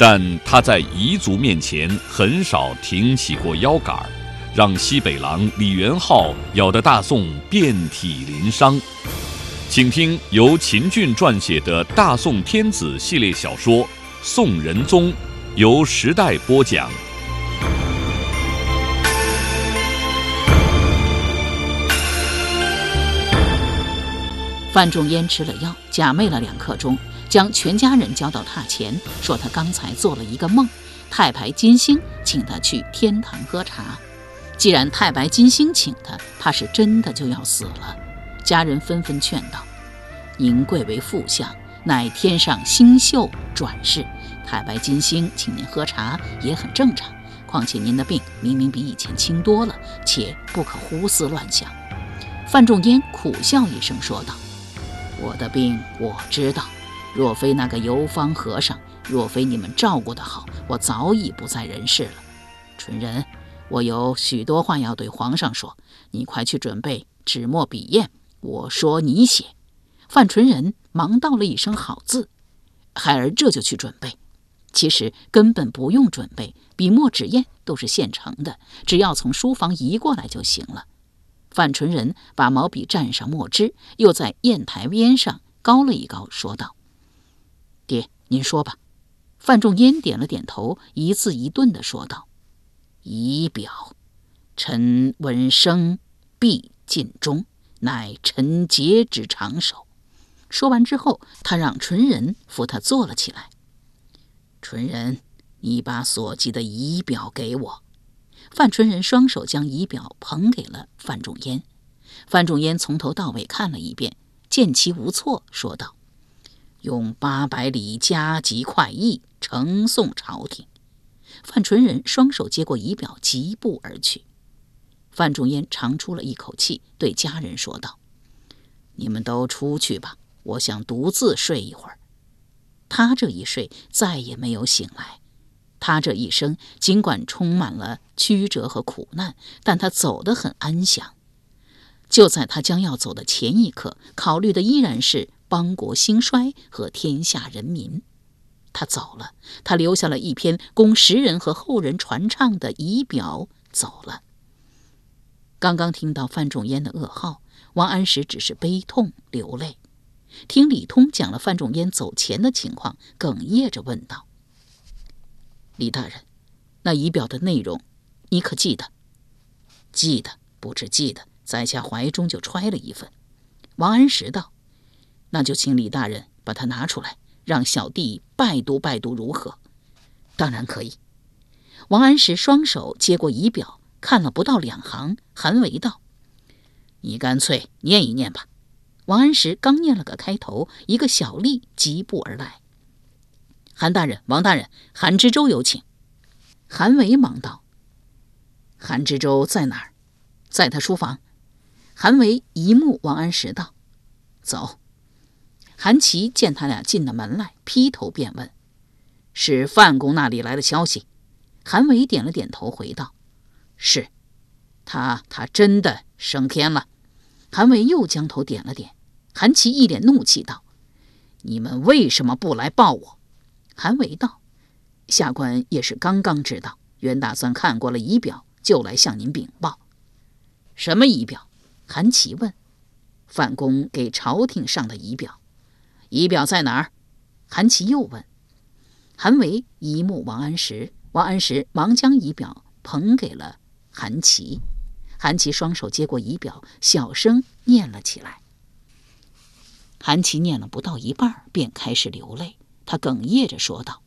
但他在彝族面前很少挺起过腰杆儿，让西北狼李元昊咬得大宋遍体鳞伤。请听由秦俊撰写的《大宋天子》系列小说《宋仁宗》，由时代播讲。范仲淹吃了药，假寐了两刻钟，将全家人叫到榻前，说他刚才做了一个梦，太白金星请他去天堂喝茶。既然太白金星请他，怕是真的就要死了。家人纷纷劝道：“您贵为副相，乃天上星宿转世，太白金星请您喝茶也很正常。况且您的病明明比以前轻多了，且不可胡思乱想。”范仲淹苦笑一声说道。我的病我知道，若非那个游方和尚，若非你们照顾得好，我早已不在人世了。纯人，我有许多话要对皇上说，你快去准备纸墨笔砚，我说你写。范纯仁忙道了一声“好”字，孩儿这就去准备。其实根本不用准备，笔墨纸砚都是现成的，只要从书房移过来就行了。范纯仁把毛笔蘸上墨汁，又在砚台边上高了一高，说道：“，您说吧。”范仲淹点了点头，一字一顿地说道：“仪表，臣闻声必尽忠，乃臣节之长守。”说完之后，他让纯仁扶他坐了起来。纯仁，你把所记的仪表给我。范纯仁双手将仪表捧给了范仲淹，范仲淹从头到尾看了一遍，见其无错，说道：“用八百里加急快意呈送朝廷。”范纯仁双手接过仪表，疾步而去。范仲淹长出了一口气，对家人说道：“你们都出去吧，我想独自睡一会儿。”他这一睡，再也没有醒来。他这一生尽管充满了曲折和苦难，但他走得很安详。就在他将要走的前一刻，考虑的依然是邦国兴衰和天下人民。他走了，他留下了一篇供时人和后人传唱的仪表，走了。刚刚听到范仲淹的噩耗，王安石只是悲痛流泪。听李通讲了范仲淹走前的情况，哽咽着问道。李大人，那仪表的内容，你可记得？记得，不知记得，在下怀中就揣了一份。王安石道：“那就请李大人把它拿出来，让小弟拜读拜读，如何？”当然可以。王安石双手接过仪表，看了不到两行，韩维道：“你干脆念一念吧。”王安石刚念了个开头，一个小吏疾步而来。韩大人，王大人，韩知州有请。韩维忙道：“韩知州在哪儿？在他书房。”韩维一目王安石道：“走。”韩琦见他俩进了门来，劈头便问：“是范公那里来的消息？”韩伟点了点头，回道：“是。”他他真的升天了。韩伟又将头点了点。韩琦一脸怒气道：“你们为什么不来报我？”韩伟道：“下官也是刚刚知道，原打算看过了仪表，就来向您禀报。”什么仪表？韩琦问。范公给朝廷上的仪表，仪表在哪儿？韩琦又问。韩维一目王安石，王安石忙将仪表捧给了韩琦。韩琦双手接过仪表，小声念了起来。韩琦念了不到一半，便开始流泪。他哽咽着说道：“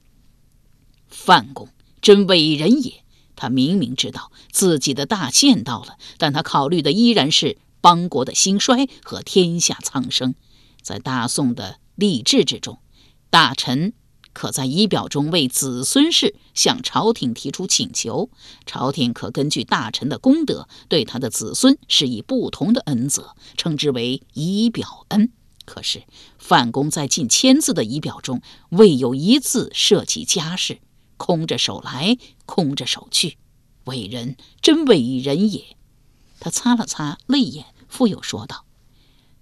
范公真伟人也！他明明知道自己的大限到了，但他考虑的依然是邦国的兴衰和天下苍生。在大宋的吏治之中，大臣可在仪表中为子孙事向朝廷提出请求，朝廷可根据大臣的功德，对他的子孙施以不同的恩泽，称之为仪表恩。可是范公在近千字的仪表中，未有一字涉及家事，空着手来，空着手去，伟人真伟人也。他擦了擦泪眼，复又说道：“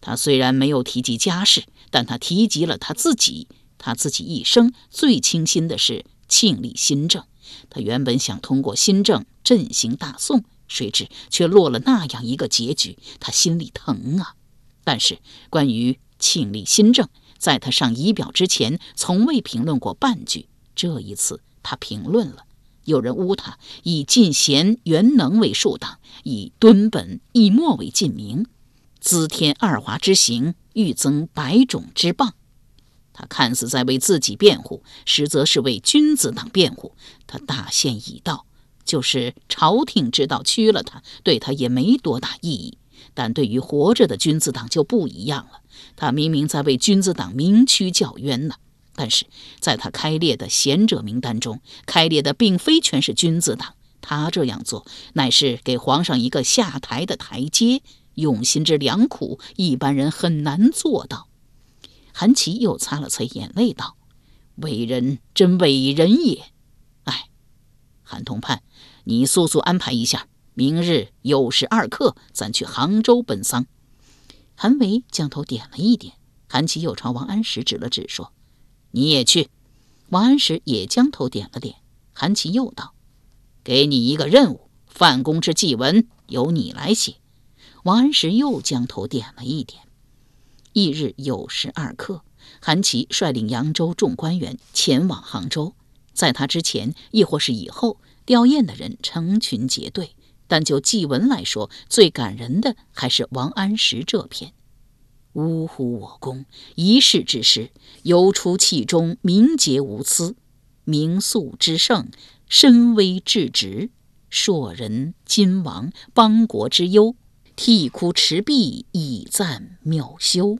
他虽然没有提及家事，但他提及了他自己。他自己一生最倾心的是庆历新政。他原本想通过新政振兴大宋，谁知却落了那样一个结局，他心里疼啊！但是关于庆历新政，在他上仪表之前，从未评论过半句。这一次，他评论了。”有人诬他以进贤元能为树党，以敦本易墨为禁名，滋天二华之行，欲增百种之谤。他看似在为自己辩护，实则是为君子党辩护。他大限已到，就是朝廷知道屈了他，对他也没多大意义。但对于活着的君子党就不一样了，他明明在为君子党鸣屈叫冤呢。但是，在他开列的贤者名单中，开列的并非全是君子党。他这样做，乃是给皇上一个下台的台阶。用心之良苦，一般人很难做到。韩琦又擦了擦眼泪，道：“伟人真伟人也。哎，韩同判，你速速安排一下，明日酉时二刻，咱去杭州奔丧。”韩维将头点了一点。韩琦又朝王安石指了指，说。你也去，王安石也将头点了点。韩琦又道：“给你一个任务，范公之祭文由你来写。”王安石又将头点了一点。翌日酉时二刻，韩琦率领扬州众官员前往杭州。在他之前，亦或是以后，吊唁的人成群结队。但就祭文来说，最感人的还是王安石这篇。呜呼！我公一世之师，犹出气中，明节无私；明肃之圣，身威至直；硕人今王，邦国之忧，涕哭持璧，以赞妙修。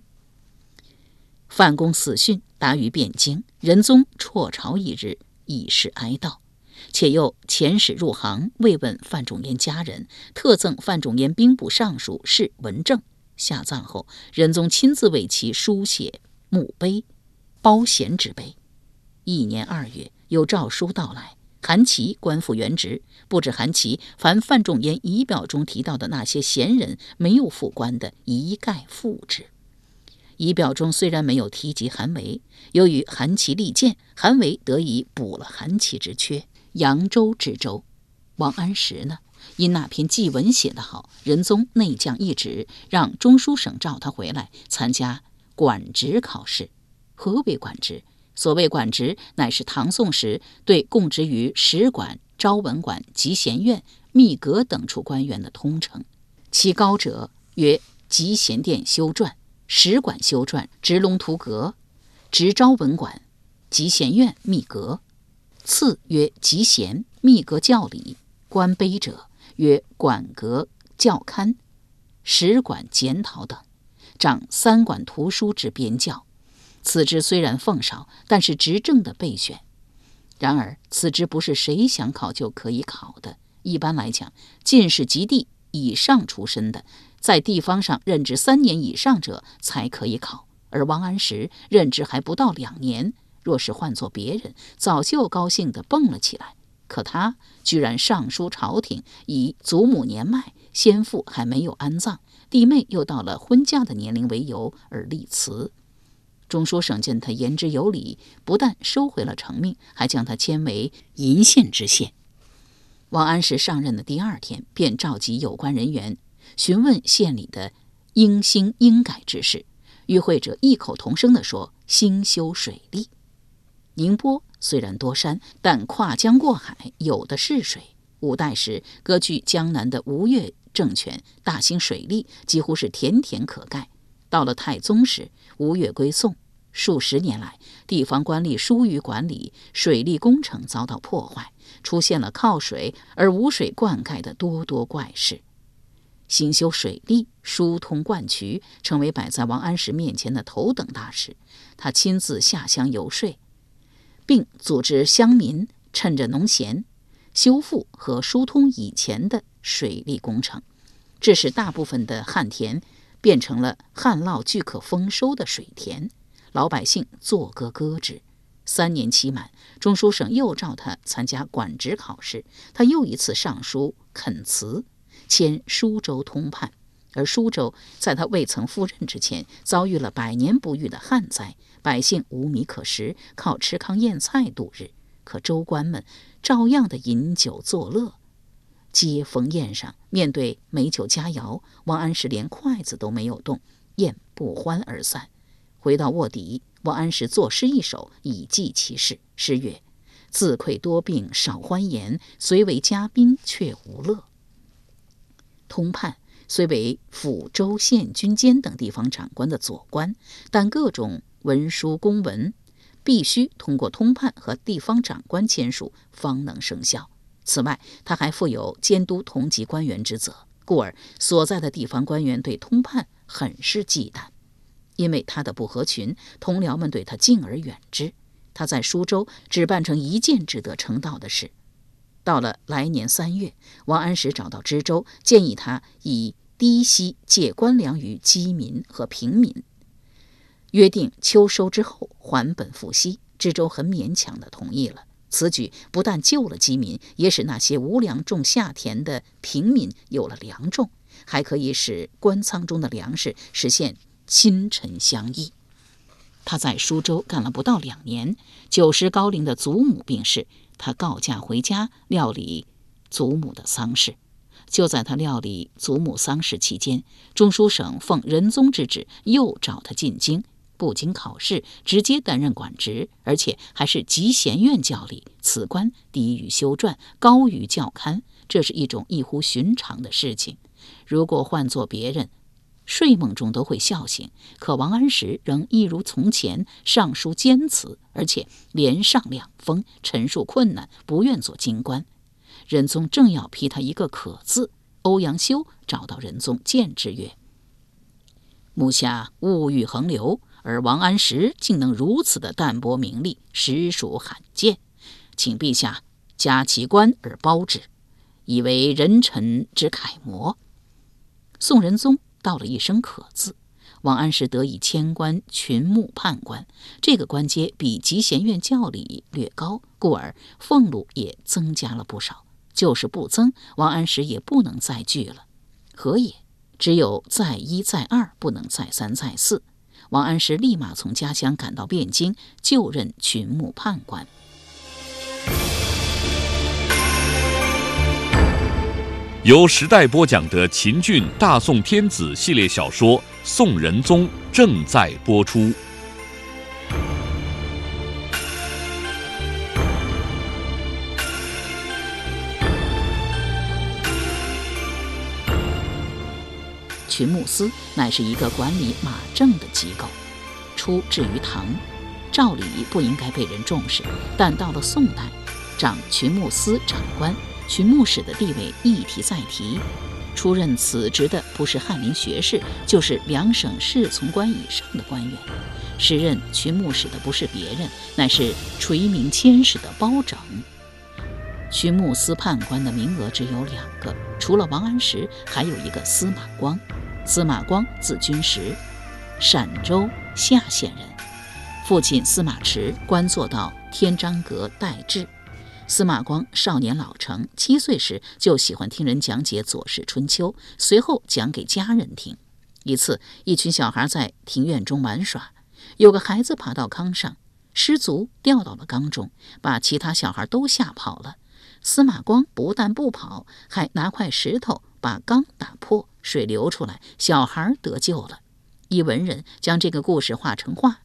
范公死讯达于汴京，仁宗辍朝一日，以示哀悼，且又遣使入杭慰问范仲淹家人，特赠范仲淹兵部尚书事文正。下葬后，仁宗亲自为其书写墓碑，褒贤之碑。一年二月，有诏书到来，韩琦官复原职。不止韩琦，凡范仲淹仪表中提到的那些贤人没有复官的，一概复职。仪表中虽然没有提及韩维，由于韩琦力荐，韩维得以补了韩琦之缺。扬州知州王安石呢？因那篇祭文写得好，仁宗内降一旨，让中书省召他回来参加管职考试。何为管职？所谓管职，乃是唐宋时对供职于史馆、昭文馆、集贤院、秘阁等处官员的通称。其高者曰集贤殿修撰、史馆修撰、直龙图阁、直昭文馆、集贤院秘阁；次曰集贤、秘阁教理、官碑者。曰馆阁教刊、史馆检讨等，掌三馆图书之编校。此职虽然奉少，但是执政的备选。然而此职不是谁想考就可以考的。一般来讲，进士及第以上出身的，在地方上任职三年以上者才可以考。而王安石任职还不到两年，若是换做别人，早就高兴地蹦了起来。可他居然上书朝廷，以祖母年迈、先父还没有安葬、弟妹又到了婚嫁的年龄为由而立辞。中书省见他言之有理，不但收回了成命，还将他迁为鄞县知县。王安石上任的第二天，便召集有关人员，询问县里的应兴应改之事。与会者异口同声地说：“兴修水利。”宁波。虽然多山，但跨江过海有的是水。五代时割据江南的吴越政权大兴水利，几乎是田田可盖。到了太宗时，吴越归宋，数十年来地方官吏疏于管理，水利工程遭到破坏，出现了靠水而无水灌溉的多多怪事。兴修水利、疏通灌渠，成为摆在王安石面前的头等大事。他亲自下乡游说。并组织乡民趁着农闲，修复和疏通以前的水利工程，致使大部分的旱田变成了旱涝俱可丰收的水田，老百姓作歌歌之。三年期满，中书省又召他参加管职考试，他又一次上书恳辞，迁舒州通判。而舒州在他未曾赴任之前，遭遇了百年不遇的旱灾，百姓无米可食，靠吃糠咽菜度日。可州官们照样的饮酒作乐，接风宴上，面对美酒佳肴，王安石连筷子都没有动，宴不欢而散。回到卧底，王安石作诗一首以记其事。诗曰：“自愧多病少欢颜，虽为嘉宾却无乐。”通判。虽为府州县军监等地方长官的左官，但各种文书公文必须通过通判和地方长官签署方能生效。此外，他还负有监督同级官员之责，故而所在的地方官员对通判很是忌惮。因为他的不合群，同僚们对他敬而远之。他在舒州只办成一件值得称道的事。到了来年三月，王安石找到知州，建议他以低息借官粮于饥民和平民，约定秋收之后还本付息。知州很勉强地同意了。此举不但救了饥民，也使那些无粮种下田的平民有了粮种，还可以使官仓中的粮食实现亲臣相依。他在苏州干了不到两年，九十高龄的祖母病逝，他告假回家料理祖母的丧事。就在他料理祖母丧事期间，中书省奉仁宗之旨，又找他进京，不经考试，直接担任管职，而且还是集贤院教理。此官低于修撰，高于教勘，这是一种异乎寻常的事情。如果换做别人，睡梦中都会笑醒。可王安石仍一如从前，上书坚辞，而且连上两封，陈述困难，不愿做京官。仁宗正要批他一个可字，欧阳修找到仁宗谏之曰：“目下物欲横流，而王安石竟能如此的淡泊名利，实属罕见，请陛下加其官而褒之，以为人臣之楷模。”宋仁宗道了一声“可”字，王安石得以迁官群牧判官，这个官阶比集贤院教理略高，故而俸禄也增加了不少。就是不增，王安石也不能再拒了。何也？只有再一再二，不能再三再四。王安石立马从家乡赶到汴京，就任群牧判官。由时代播讲的秦俊大宋天子系列小说《宋仁宗》正在播出。群牧司乃是一个管理马政的机构，出至于唐，照理不应该被人重视，但到了宋代，掌群牧司长官、群牧使的地位一提再提。出任此职的不是翰林学士，就是两省侍从官以上的官员。时任群牧使的不是别人，乃是垂名千史的包拯。群牧司判官的名额只有两个，除了王安石，还有一个司马光。司马光字君实，陕州夏县人，父亲司马池官做到天章阁待制。司马光少年老成，七岁时就喜欢听人讲解《左氏春秋》，随后讲给家人听。一次，一群小孩在庭院中玩耍，有个孩子爬到缸上，失足掉到了缸中，把其他小孩都吓跑了。司马光不但不跑，还拿块石头把缸打破。水流出来，小孩得救了。一文人将这个故事画成画，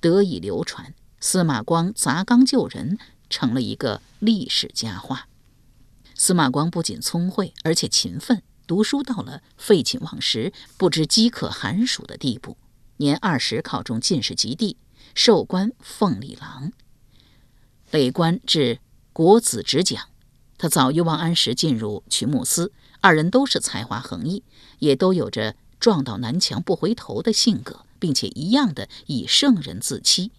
得以流传。司马光砸缸救人，成了一个历史佳话。司马光不仅聪慧，而且勤奋，读书到了废寝忘食、不知饥渴寒暑的地步。年二十考中进士及第，授官奉礼郎，累官至国子执讲。他早于王安石进入群牧司。二人都是才华横溢，也都有着撞到南墙不回头的性格，并且一样的以圣人自欺。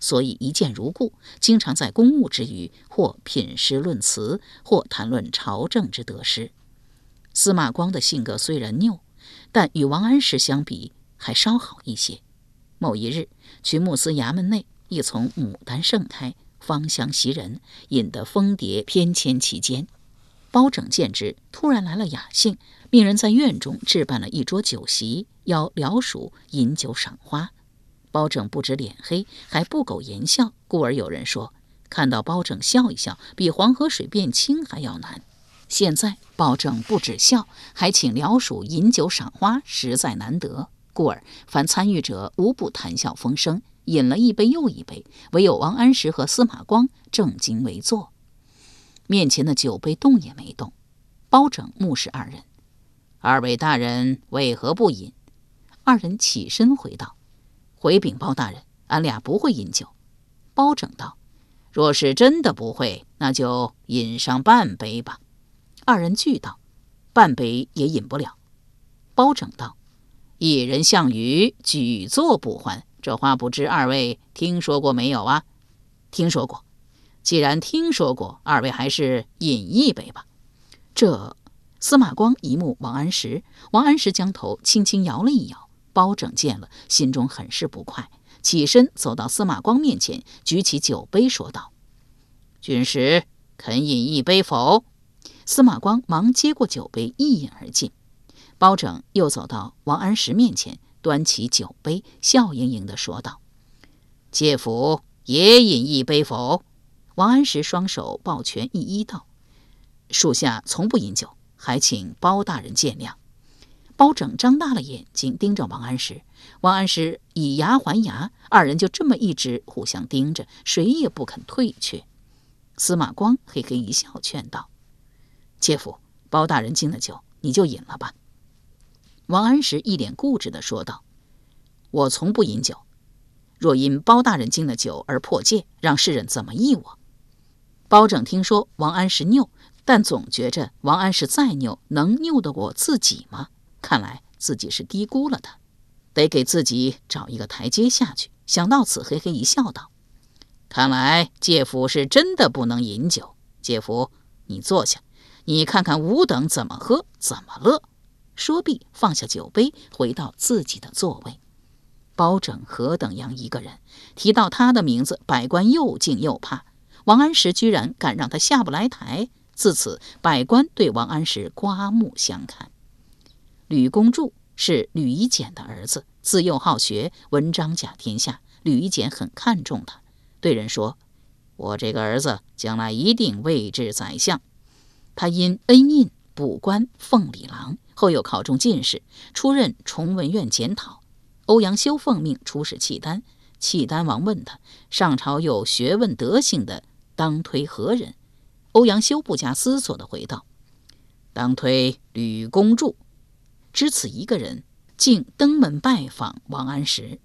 所以一见如故，经常在公务之余或品诗论词，或谈论朝政之得失。司马光的性格虽然拗，但与王安石相比还稍好一些。某一日，曲木司衙门内一丛牡丹盛开，芳香袭人，引得蜂蝶翩跹其间。包拯见之，突然来了雅兴，命人在院中置办了一桌酒席，邀僚属饮酒赏花。包拯不止脸黑，还不苟言笑，故而有人说，看到包拯笑一笑，比黄河水变清还要难。现在包拯不止笑，还请僚属饮酒赏花，实在难得，故而凡参与者无不谈笑风生，饮了一杯又一杯，唯有王安石和司马光正襟危坐。面前的酒杯动也没动，包拯目视二人，二位大人为何不饮？二人起身回道：“回禀包大人，俺俩不会饮酒。”包拯道：“若是真的不会，那就饮上半杯吧。”二人俱道：“半杯也饮不了。”包拯道：“一人项羽举座不欢，这话不知二位听说过没有啊？”“听说过。”既然听说过，二位还是饮一杯吧。这司马光一目王安石，王安石将头轻轻摇了一摇。包拯见了，心中很是不快，起身走到司马光面前，举起酒杯说道：“军师肯饮一杯否？”司马光忙接过酒杯，一饮而尽。包拯又走到王安石面前，端起酒杯，笑盈盈地说道：“介甫也饮一杯否？”王安石双手抱拳，一一道：“属下从不饮酒，还请包大人见谅。”包拯张大了眼睛盯着王安石，王安石以牙还牙，二人就这么一直互相盯着，谁也不肯退却。司马光嘿嘿一笑，劝道：“姐夫，包大人敬了酒，你就饮了吧。”王安石一脸固执地说道：“我从不饮酒，若因包大人敬了酒而破戒，让世人怎么议我？”包拯听说王安石拗，但总觉着王安石再拗，能拗得过自己吗？看来自己是低估了他，得给自己找一个台阶下去。想到此，嘿嘿一笑，道：“看来介甫是真的不能饮酒。介甫，你坐下，你看看吾等怎么喝，怎么乐。”说毕，放下酒杯，回到自己的座位。包拯何等样一个人？提到他的名字，百官又敬又怕。王安石居然敢让他下不来台，自此百官对王安石刮目相看。吕公著是吕夷简的儿子，自幼好学，文章甲天下。吕夷简很看重他，对人说：“我这个儿子将来一定位至宰相。”他因恩印补官奉礼郎，后又考中进士，出任崇文院检讨。欧阳修奉命出使契丹，契丹王问他：“上朝有学问德行的。”当推何人？欧阳修不假思索地回道：“当推吕公著。”只此一个人，竟登门拜访王安石。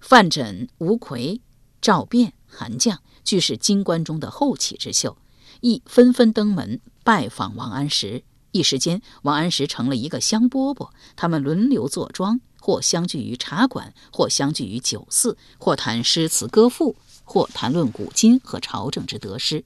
范缜、吴奎、赵卞、韩绛俱是京官中的后起之秀，亦纷纷登门拜访王安石。一时间，王安石成了一个香饽饽。他们轮流坐庄，或相聚于茶馆，或相聚于酒肆，或谈诗词歌赋。或谈论古今和朝政之得失，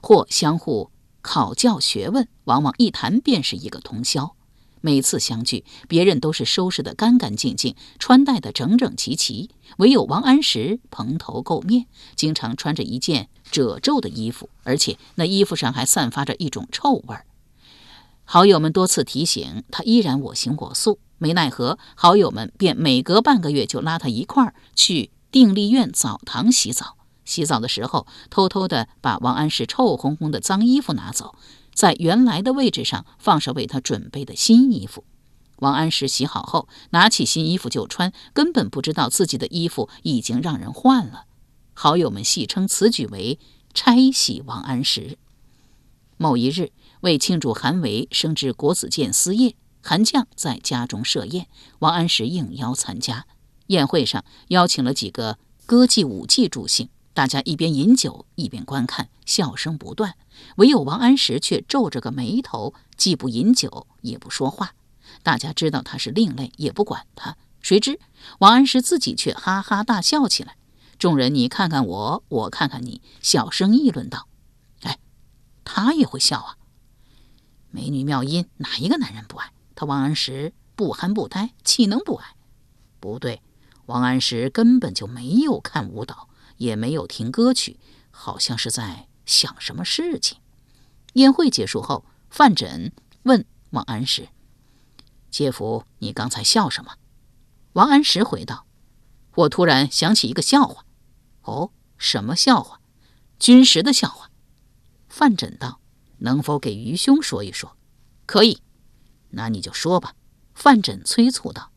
或相互考教学问，往往一谈便是一个通宵。每次相聚，别人都是收拾得干干净净，穿戴得整整齐齐，唯有王安石蓬头垢面，经常穿着一件褶皱的衣服，而且那衣服上还散发着一种臭味儿。好友们多次提醒他，依然我行我素，没奈何，好友们便每隔半个月就拉他一块儿去定力院澡堂洗澡。洗澡的时候，偷偷地把王安石臭烘烘的脏衣服拿走，在原来的位置上放上为他准备的新衣服。王安石洗好后，拿起新衣服就穿，根本不知道自己的衣服已经让人换了。好友们戏称此举为“拆洗王安石”。某一日，为庆祝韩维升至国子监司业，韩绛在家中设宴，王安石应邀参加。宴会上邀请了几个歌妓舞伎助兴。大家一边饮酒一边观看，笑声不断。唯有王安石却皱着个眉头，既不饮酒，也不说话。大家知道他是另类，也不管他。谁知王安石自己却哈哈大笑起来。众人你看看我，我看看你，小声议论道：“哎，他也会笑啊！美女妙音，哪一个男人不爱？他王安石不憨不呆，岂能不爱？不对，王安石根本就没有看舞蹈，也没有听歌曲，好像是在想什么事情。”宴会结束后，范缜问王安石：“介甫，你刚才笑什么？”王安石回道：“我突然想起一个笑话。”哦，什么笑话？军师的笑话。范缜道：“能否给愚兄说一说？”可以，那你就说吧。范缜催促道：“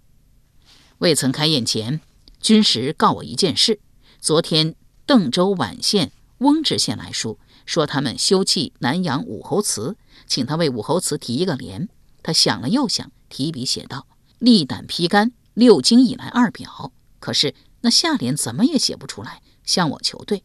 未曾开宴前，军师告我一件事。昨天邓州宛县、翁直县来书，说他们修葺南阳武侯祠，请他为武侯祠题一个联。他想了又想，提笔写道：‘力胆披肝，六经以来二表。’可是那下联怎么也写不出来。”向我求对，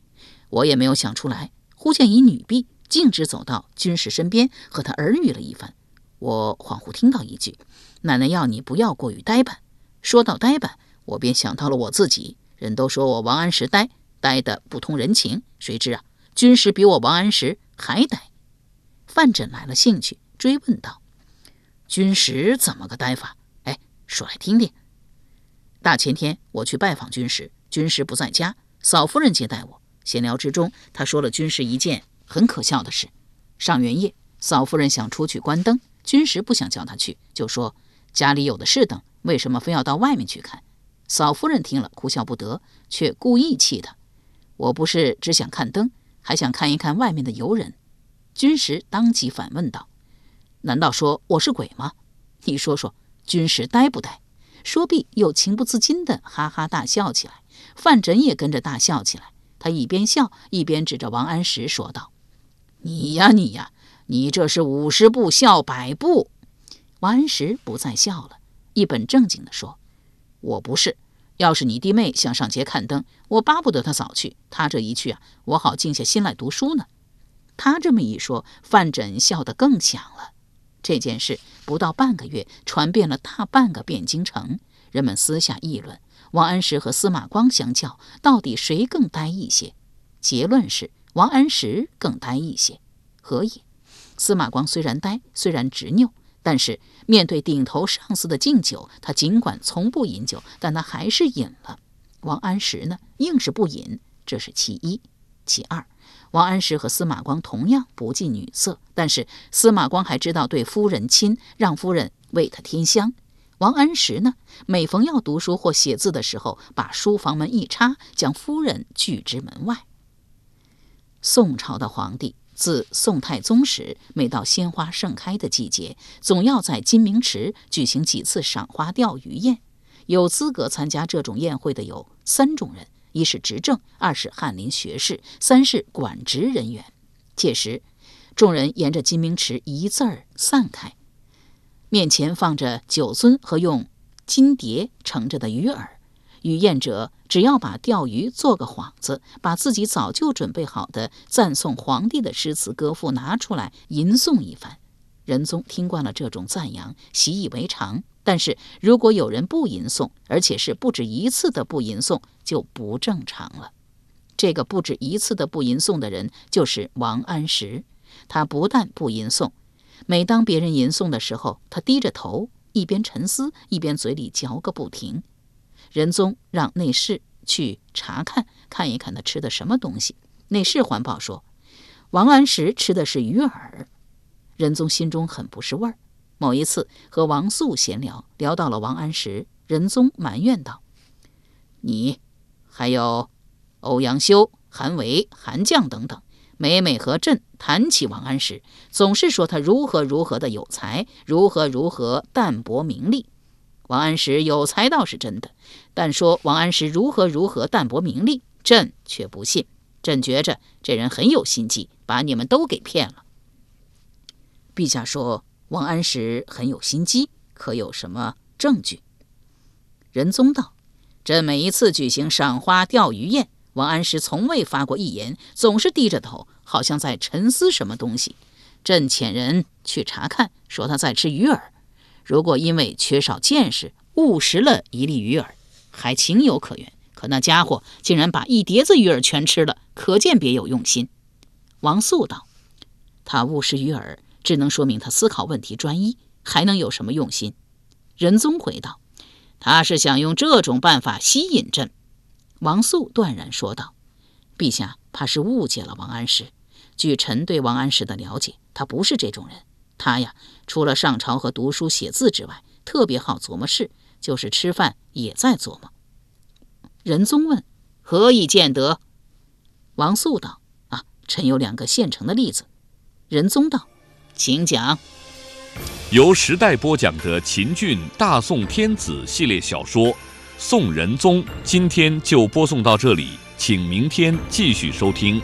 我也没有想出来。忽见一女婢径直走到军师身边，和他耳语了一番。我恍惚听到一句：“奶奶要你不要过于呆板。”说到呆板，我便想到了我自己。人都说我王安石呆，呆得不通人情。谁知啊，军师比我王安石还呆。范缜来了兴趣，追问道：“军师怎么个呆法？哎，说来听听。”大前天我去拜访军师，军师不在家。嫂夫人接待我，闲聊之中，他说了军师一件很可笑的事。上元夜，嫂夫人想出去关灯，军师不想叫他去，就说家里有的是灯，为什么非要到外面去看？嫂夫人听了哭笑不得，却故意气他：“我不是只想看灯，还想看一看外面的游人。”军师当即反问道：“难道说我是鬼吗？你说说，军师呆不呆？”说毕，又情不自禁地哈哈大笑起来。范缜也跟着大笑起来。他一边笑一边指着王安石说道：“你呀，你呀，你这是五十步笑百步。”王安石不再笑了，一本正经地说：“我不是。要是你弟妹想上街看灯，我巴不得她早去。她这一去啊，我好静下心来读书呢。”他这么一说，范缜笑得更响了。这件事不到半个月，传遍了大半个汴京城，人们私下议论。王安石和司马光相较，到底谁更呆一些？结论是王安石更呆一些。何也？司马光虽然呆，虽然执拗，但是面对顶头上司的敬酒，他尽管从不饮酒，但他还是饮了。王安石呢，硬是不饮，这是其一。其二，王安石和司马光同样不近女色，但是司马光还知道对夫人亲，让夫人为他添香。王安石呢，每逢要读书或写字的时候，把书房门一插，将夫人拒之门外。宋朝的皇帝自宋太宗时，每到鲜花盛开的季节，总要在金明池举行几次赏花钓鱼宴。有资格参加这种宴会的有三种人：一是执政，二是翰林学士，三是管职人员。届时，众人沿着金明池一字儿散开。面前放着酒樽和用金碟盛着的鱼饵，与宴者只要把钓鱼做个幌子，把自己早就准备好的赞颂皇帝的诗词歌赋拿出来吟诵一番。仁宗听惯了这种赞扬，习以为常。但是如果有人不吟诵，而且是不止一次的不吟诵，就不正常了。这个不止一次的不吟诵的人就是王安石，他不但不吟诵。每当别人吟诵的时候，他低着头，一边沉思，一边嘴里嚼个不停。仁宗让内侍去查看，看一看他吃的什么东西。内侍环报说，王安石吃的是鱼饵。仁宗心中很不是味儿。某一次和王素闲聊，聊到了王安石，仁宗埋怨道：“你还有欧阳修、韩维、韩绛等等。”每每和朕谈起王安石，总是说他如何如何的有才，如何如何淡泊名利。王安石有才倒是真的，但说王安石如何如何淡泊名利，朕却不信。朕觉着这人很有心机，把你们都给骗了。陛下说王安石很有心机，可有什么证据？仁宗道：朕每一次举行赏花钓鱼宴。王安石从未发过一言，总是低着头，好像在沉思什么东西。朕遣人去查看，说他在吃鱼饵。如果因为缺少见识误食了一粒鱼饵，还情有可原；可那家伙竟然把一碟子鱼饵全吃了，可见别有用心。王素道：“他误食鱼饵，只能说明他思考问题专一，还能有什么用心？”仁宗回道：“他是想用这种办法吸引朕。”王素断然说道：“陛下怕是误解了王安石。据臣对王安石的了解，他不是这种人。他呀，除了上朝和读书写字之外，特别好琢磨事，就是吃饭也在琢磨。”仁宗问：“何以见得？”王素道：“啊，臣有两个现成的例子。”仁宗道：“请讲。”由时代播讲的秦俊《大宋天子》系列小说《宋仁宗》，今天就播送到这里，请明天继续收听。